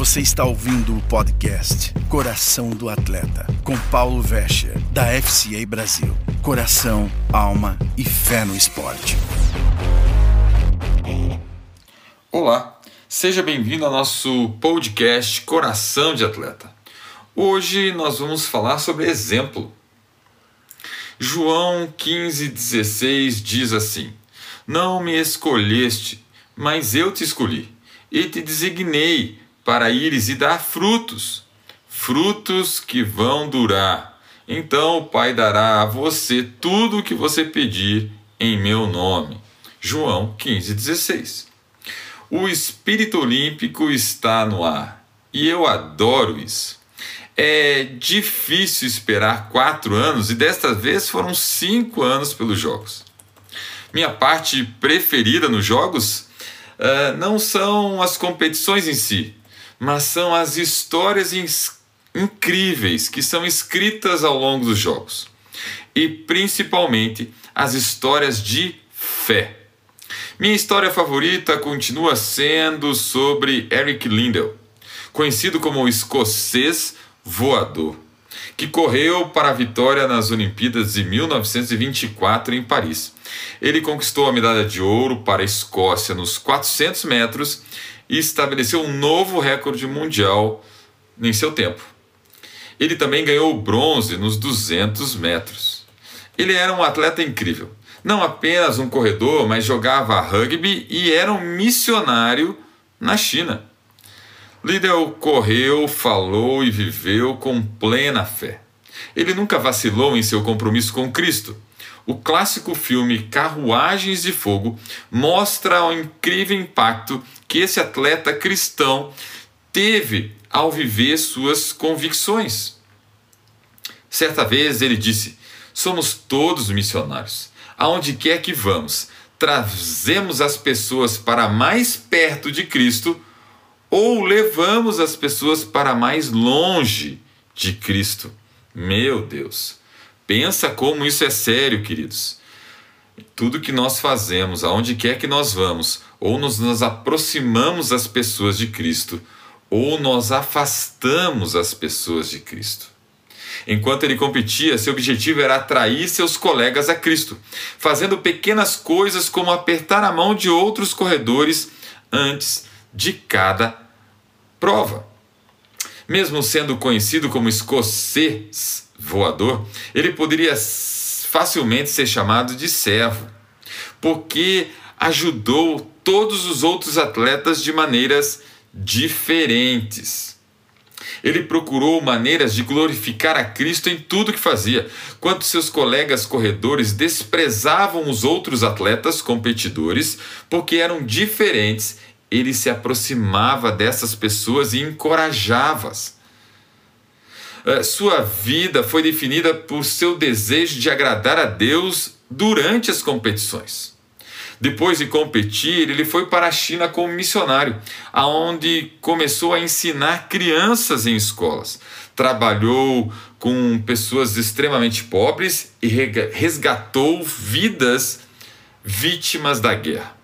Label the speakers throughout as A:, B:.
A: Você está ouvindo o podcast Coração do Atleta, com Paulo Vescher, da FCA Brasil. Coração, alma e fé no esporte.
B: Olá, seja bem-vindo ao nosso podcast Coração de Atleta. Hoje nós vamos falar sobre exemplo. João 15,16 diz assim: Não me escolheste, mas eu te escolhi, e te designei para ires e dar frutos, frutos que vão durar. Então o Pai dará a você tudo o que você pedir em meu nome. João 15,16. O espírito olímpico está no ar e eu adoro isso. É difícil esperar quatro anos e desta vez foram cinco anos pelos Jogos. Minha parte preferida nos Jogos uh, não são as competições em si, mas são as histórias incríveis que são escritas ao longo dos Jogos e principalmente as histórias de fé. Minha história favorita continua sendo sobre Eric Lindell, conhecido como o escocês voador, que correu para a vitória nas Olimpíadas de 1924 em Paris. Ele conquistou a medalha de ouro para a Escócia nos 400 metros e estabeleceu um novo recorde mundial em seu tempo. Ele também ganhou o bronze nos 200 metros. Ele era um atleta incrível não apenas um corredor, mas jogava rugby e era um missionário na China. Liddell correu, falou e viveu com plena fé. Ele nunca vacilou em seu compromisso com Cristo. O clássico filme Carruagens de Fogo mostra o incrível impacto que esse atleta cristão teve ao viver suas convicções. Certa vez ele disse: Somos todos missionários aonde quer que vamos, trazemos as pessoas para mais perto de Cristo ou levamos as pessoas para mais longe de Cristo. Meu Deus, pensa como isso é sério, queridos. Tudo que nós fazemos, aonde quer que nós vamos, ou nos, nos aproximamos das pessoas de Cristo, ou nós afastamos as pessoas de Cristo. Enquanto ele competia, seu objetivo era atrair seus colegas a Cristo, fazendo pequenas coisas como apertar a mão de outros corredores antes de cada prova. Mesmo sendo conhecido como escocês voador, ele poderia facilmente ser chamado de servo, porque ajudou todos os outros atletas de maneiras diferentes. Ele procurou maneiras de glorificar a Cristo em tudo que fazia. Quando seus colegas corredores desprezavam os outros atletas competidores porque eram diferentes, ele se aproximava dessas pessoas e encorajava-as. Eh, sua vida foi definida por seu desejo de agradar a Deus durante as competições. Depois de competir, ele foi para a China como missionário, aonde começou a ensinar crianças em escolas. Trabalhou com pessoas extremamente pobres e resgatou vidas vítimas da guerra.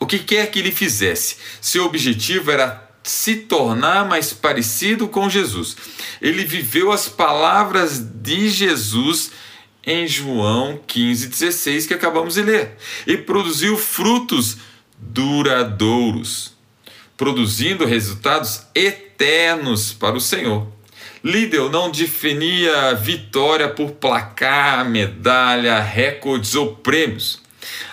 B: O que quer que ele fizesse, seu objetivo era se tornar mais parecido com Jesus. Ele viveu as palavras de Jesus em João 15,16 que acabamos de ler. E produziu frutos duradouros, produzindo resultados eternos para o Senhor. Lidl não definia vitória por placar, medalha, recordes ou prêmios.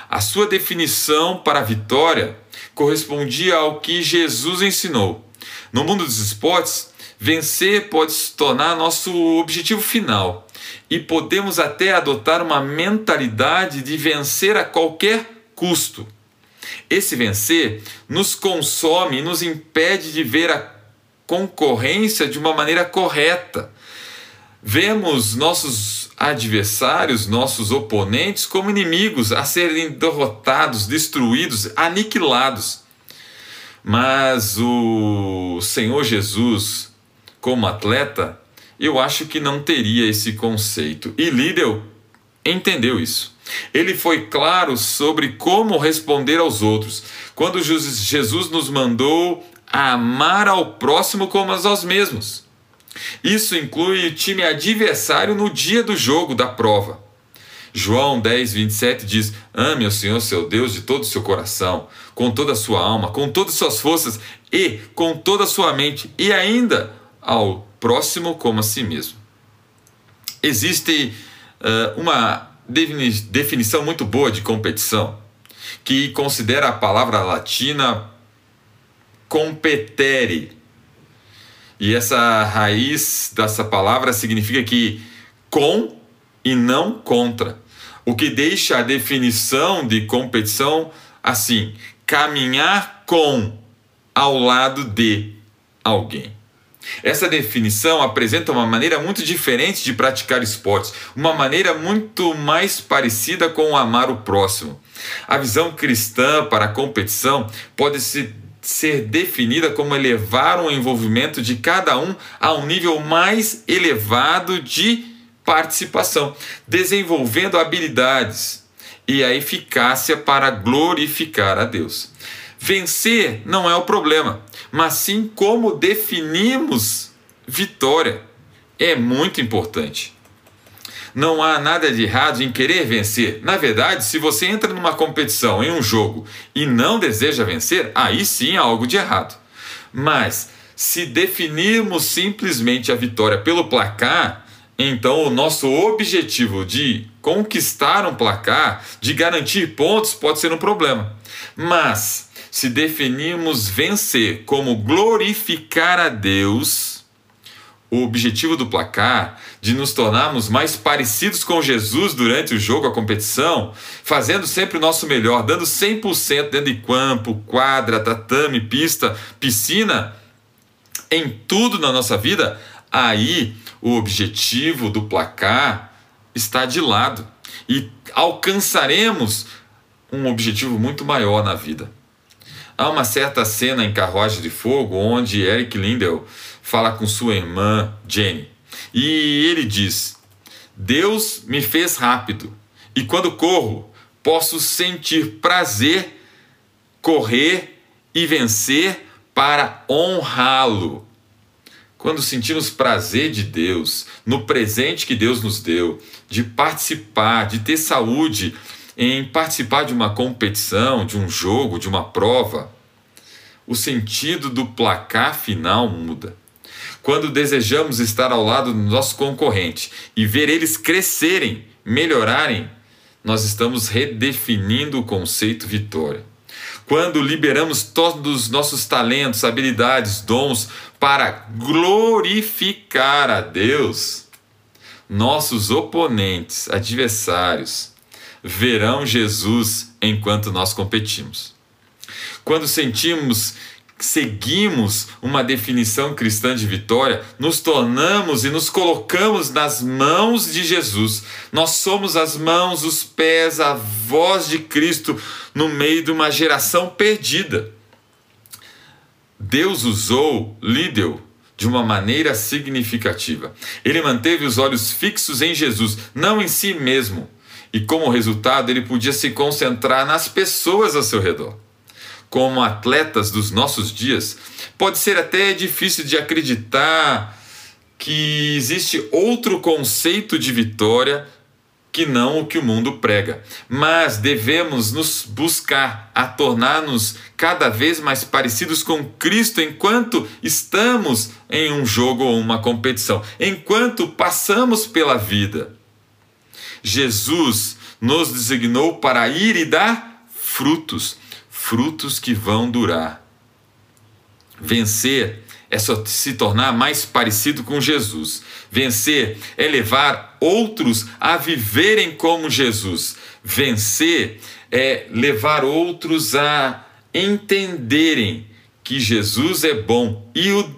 B: A sua definição para a vitória correspondia ao que Jesus ensinou. No mundo dos esportes, vencer pode se tornar nosso objetivo final e podemos até adotar uma mentalidade de vencer a qualquer custo. Esse vencer nos consome e nos impede de ver a concorrência de uma maneira correta. Vemos nossos adversários, nossos oponentes, como inimigos a serem derrotados, destruídos, aniquilados. Mas o Senhor Jesus, como atleta, eu acho que não teria esse conceito. E Liddell entendeu isso. Ele foi claro sobre como responder aos outros. Quando Jesus nos mandou amar ao próximo como a nós mesmos. Isso inclui o time adversário no dia do jogo, da prova. João 10, 27 diz: Ame ao Senhor seu Deus de todo o seu coração, com toda a sua alma, com todas as suas forças e com toda a sua mente, e ainda ao próximo como a si mesmo. Existe uh, uma definição muito boa de competição que considera a palavra latina competere. E essa raiz dessa palavra significa que com e não contra. O que deixa a definição de competição assim: caminhar com ao lado de alguém. Essa definição apresenta uma maneira muito diferente de praticar esportes, uma maneira muito mais parecida com amar o próximo. A visão cristã para a competição pode se ser definida como elevar o envolvimento de cada um a um nível mais elevado de participação, desenvolvendo habilidades e a eficácia para glorificar a Deus. Vencer não é o problema, mas sim como definimos vitória. É muito importante. Não há nada de errado em querer vencer. Na verdade, se você entra numa competição, em um jogo, e não deseja vencer, aí sim há algo de errado. Mas se definirmos simplesmente a vitória pelo placar, então o nosso objetivo de conquistar um placar, de garantir pontos, pode ser um problema. Mas se definirmos vencer como glorificar a Deus, o objetivo do placar, de nos tornarmos mais parecidos com Jesus durante o jogo, a competição, fazendo sempre o nosso melhor, dando 100% dentro de campo, quadra, tatame, pista, piscina, em tudo na nossa vida, aí o objetivo do placar está de lado e alcançaremos um objetivo muito maior na vida. Há uma certa cena em Carruagem de Fogo onde Eric Lindell fala com sua irmã Jenny. E ele diz: Deus me fez rápido, e quando corro, posso sentir prazer, correr e vencer para honrá-lo. Quando sentimos prazer de Deus, no presente que Deus nos deu, de participar, de ter saúde, em participar de uma competição, de um jogo, de uma prova, o sentido do placar final muda. Quando desejamos estar ao lado do nosso concorrente e ver eles crescerem, melhorarem, nós estamos redefinindo o conceito vitória. Quando liberamos todos os nossos talentos, habilidades, dons para glorificar a Deus, nossos oponentes, adversários, verão Jesus enquanto nós competimos. Quando sentimos seguimos uma definição cristã de vitória, nos tornamos e nos colocamos nas mãos de Jesus. Nós somos as mãos, os pés, a voz de Cristo no meio de uma geração perdida. Deus usou Lídeo de uma maneira significativa. Ele manteve os olhos fixos em Jesus, não em si mesmo e como resultado ele podia se concentrar nas pessoas ao seu redor. Como atletas dos nossos dias, pode ser até difícil de acreditar que existe outro conceito de vitória que não o que o mundo prega. Mas devemos nos buscar a tornar-nos cada vez mais parecidos com Cristo enquanto estamos em um jogo ou uma competição, enquanto passamos pela vida. Jesus nos designou para ir e dar frutos, frutos que vão durar. Vencer é só se tornar mais parecido com Jesus. Vencer é levar outros a viverem como Jesus. Vencer é levar outros a entenderem que Jesus é bom e, o,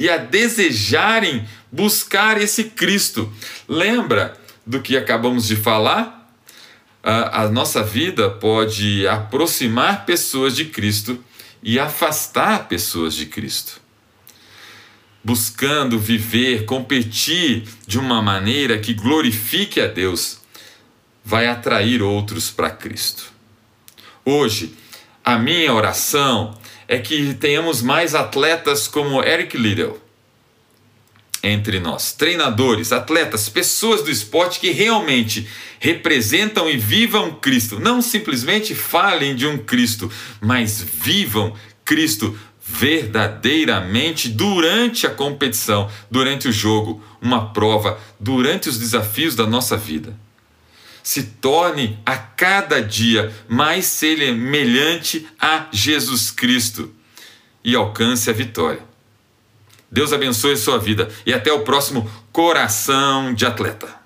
B: e a desejarem buscar esse Cristo. Lembra do que acabamos de falar, a, nossa vida pode aproximar pessoas de Cristo e afastar pessoas de Cristo. Buscando viver, competir de uma maneira que glorifique a Deus, vai atrair outros para Cristo. Hoje, a minha oração é que tenhamos mais atletas como Eric Liddell entre nós, treinadores, atletas, pessoas do esporte que realmente representam e vivam Cristo. Não simplesmente falem de um Cristo, mas vivam Cristo verdadeiramente durante a competição, durante o jogo, uma prova, durante os desafios da nossa vida. Se torne a cada dia mais semelhante a Jesus Cristo e alcance a vitória. Deus abençoe a sua vida e até o próximo Coração de Atleta.